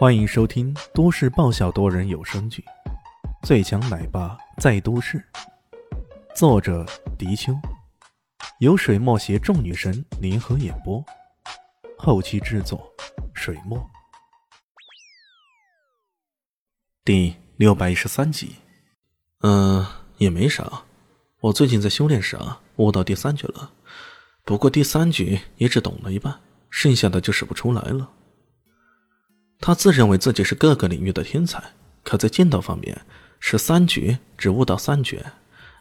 欢迎收听都市爆笑多人有声剧《最强奶爸在都市》，作者：迪秋，由水墨携众女神联合演播，后期制作：水墨。第六百一十三集。嗯，也没啥。我最近在修炼时啊，悟到第三局了。不过第三局也只懂了一半，剩下的就使不出来了。他自认为自己是各个领域的天才，可在剑道方面是三绝只悟到三绝，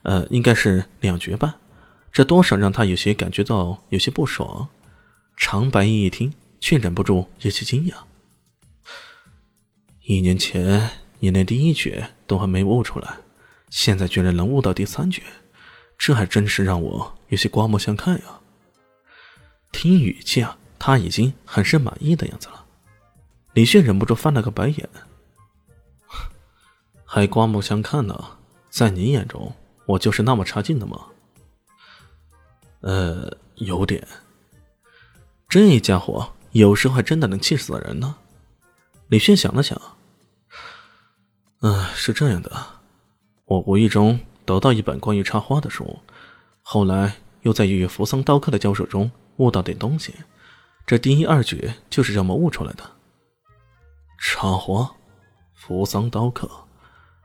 呃，应该是两绝半。这多少让他有些感觉到有些不爽。长白衣一听，却忍不住有些惊讶。一年前你连第一绝都还没悟出来。现在居然能悟到第三绝，这还真是让我有些刮目相看呀！听语气啊，他已经很是满意的样子了。李迅忍不住翻了个白眼，还刮目相看呢？在你眼中，我就是那么差劲的吗？呃，有点。这家伙有时候还真的能气死人呢。李迅想了想，嗯，是这样的。我无意中得到一本关于插花的书，后来又在与扶桑刀客的交手中悟到点东西，这第一二绝就是这么悟出来的。插花，扶桑刀客，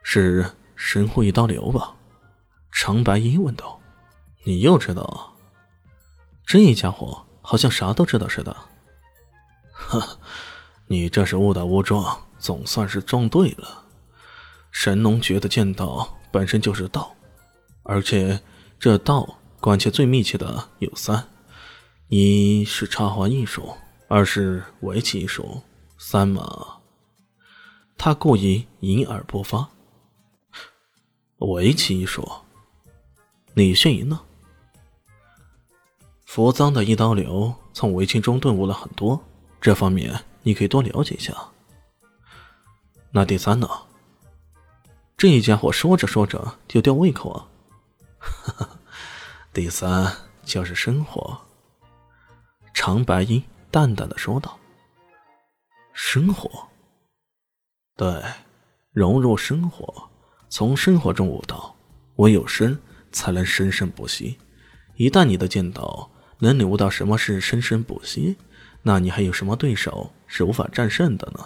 是神户一刀流吧？长白衣问道。你又知道？这家伙好像啥都知道似的。呵，你这是误打误撞，总算是撞对了。神农诀的剑道本身就是道，而且这道关系最密切的有三：一是插花艺术，二是围棋艺术，三嘛。他故意隐而不发。围棋艺术，李炫赢呢。佛脏的一刀流从围棋中顿悟了很多，这方面你可以多了解一下。那第三呢？这家伙说着说着就吊胃口啊！第三就是生活。长白衣淡淡的说道：“生活，对，融入生活，从生活中悟道，唯有生才能生生不息。一旦你的剑道能领悟到什么是生生不息，那你还有什么对手是无法战胜的呢？”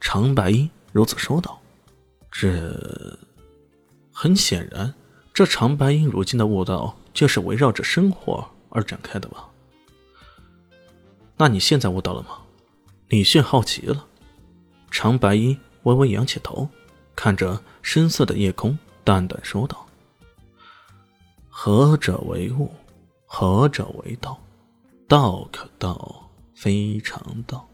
长白衣如此说道。这很显然，这长白鹰如今的悟道就是围绕着生活而展开的吧？那你现在悟到了吗？李迅好奇了。长白衣微微仰起头，看着深色的夜空，淡淡说道：“何者为物？何者为道？道可道，非常道。”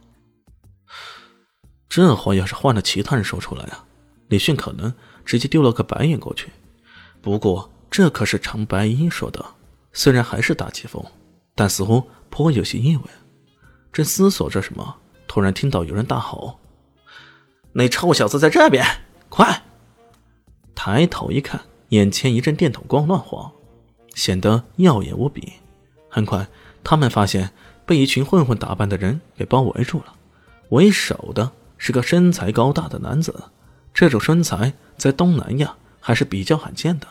这话要是换了其他人说出来啊！李迅可能直接丢了个白眼过去，不过这可是长白衣说的，虽然还是大气风，但似乎颇有些意味。正思索着什么，突然听到有人大吼：“那臭小子在这边，快！”抬头一看，眼前一阵电筒光乱晃，显得耀眼无比。很快，他们发现被一群混混打扮的人给包围住了，为首的是个身材高大的男子。这种身材在东南亚还是比较罕见的。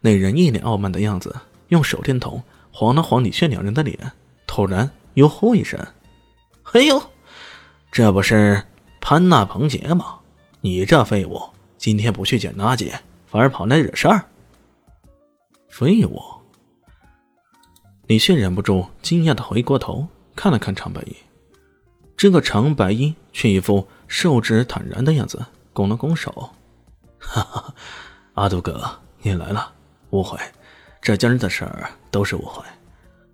那人一脸傲慢的样子，用手电筒晃了晃李炫两人的脸，突然又呼一声：“哎呦，这不是潘娜彭杰吗？你这废物，今天不去捡垃圾，反而跑来惹事儿！”废物！李迅忍不住惊讶的回过头看了看长白衣，这个长白衣却一副受之坦然的样子。拱了拱手，哈哈，阿杜哥，你来了。误会，这今儿的事儿都是误会。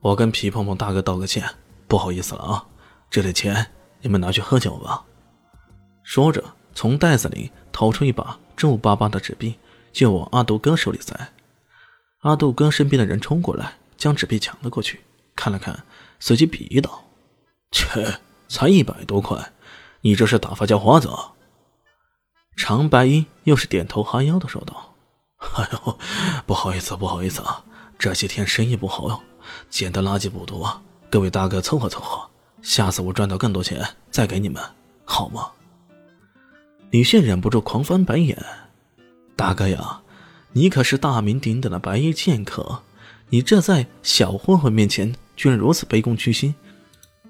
我跟皮碰碰大哥道个歉，不好意思了啊。这点钱你们拿去喝酒吧。说着，从袋子里掏出一把皱巴巴的纸币，就往阿杜哥手里塞。阿杜哥身边的人冲过来，将纸币抢了过去，看了看，随即鄙夷道：“切，才一百多块，你这是打发叫花子？”长白衣又是点头哈腰的说道：“ 哎呦，不好意思，不好意思啊，这些天生意不好哟，捡的垃圾不多，各位大哥凑合凑合，下次我赚到更多钱再给你们，好吗？”李炫忍不住狂翻白眼：“大哥呀，你可是大名鼎鼎的白衣剑客，你这在小混混面前居然如此卑躬屈膝，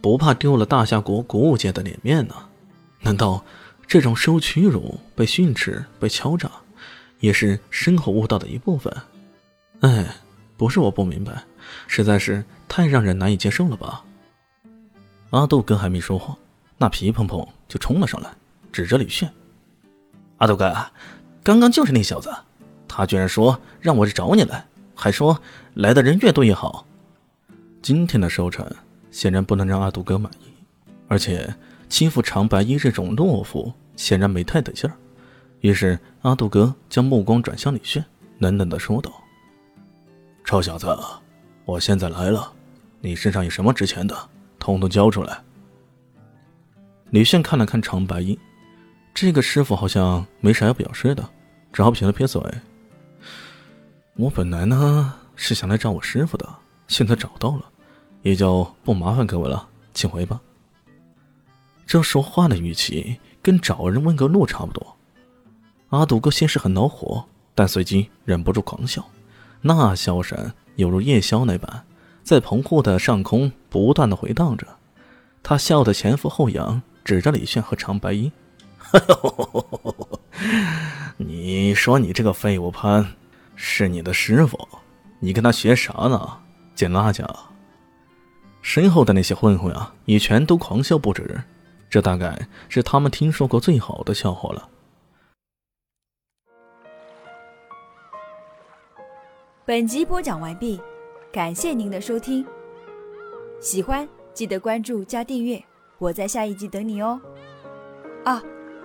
不怕丢了大夏国古武界的脸面呢？难道这种受屈辱、被训斥、被敲诈，也是深厚悟道的一部分？哎，不是我不明白，实在是太让人难以接受了吧？”阿杜哥还没说话，那皮蓬蓬就冲了上来，指着李炫。阿杜哥，刚刚就是那小子，他居然说让我去找你来，还说来的人越多越好。今天的收成显然不能让阿杜哥满意，而且欺负长白衣这种懦夫显然没太得劲儿。于是阿杜哥将目光转向李炫，冷冷的说道：“臭小子，我现在来了，你身上有什么值钱的，统统交出来。”李炫看了看长白衣。这个师傅好像没啥要表示的，只好撇了撇嘴。我本来呢是想来找我师傅的，现在找到了，也就不麻烦各位了，请回吧。这说话的语气跟找人问个路差不多。阿杜哥先是很恼火，但随即忍不住狂笑，那笑声犹如夜宵那般，在棚户的上空不断的回荡着。他笑得前俯后仰，指着李炫和长白衣。你说你这个废物潘是你的师傅，你跟他学啥呢？捡垃圾？身后的那些混混啊，也全都狂笑不止。这大概是他们听说过最好的笑话了。本集播讲完毕，感谢您的收听。喜欢记得关注加订阅，我在下一集等你哦。啊。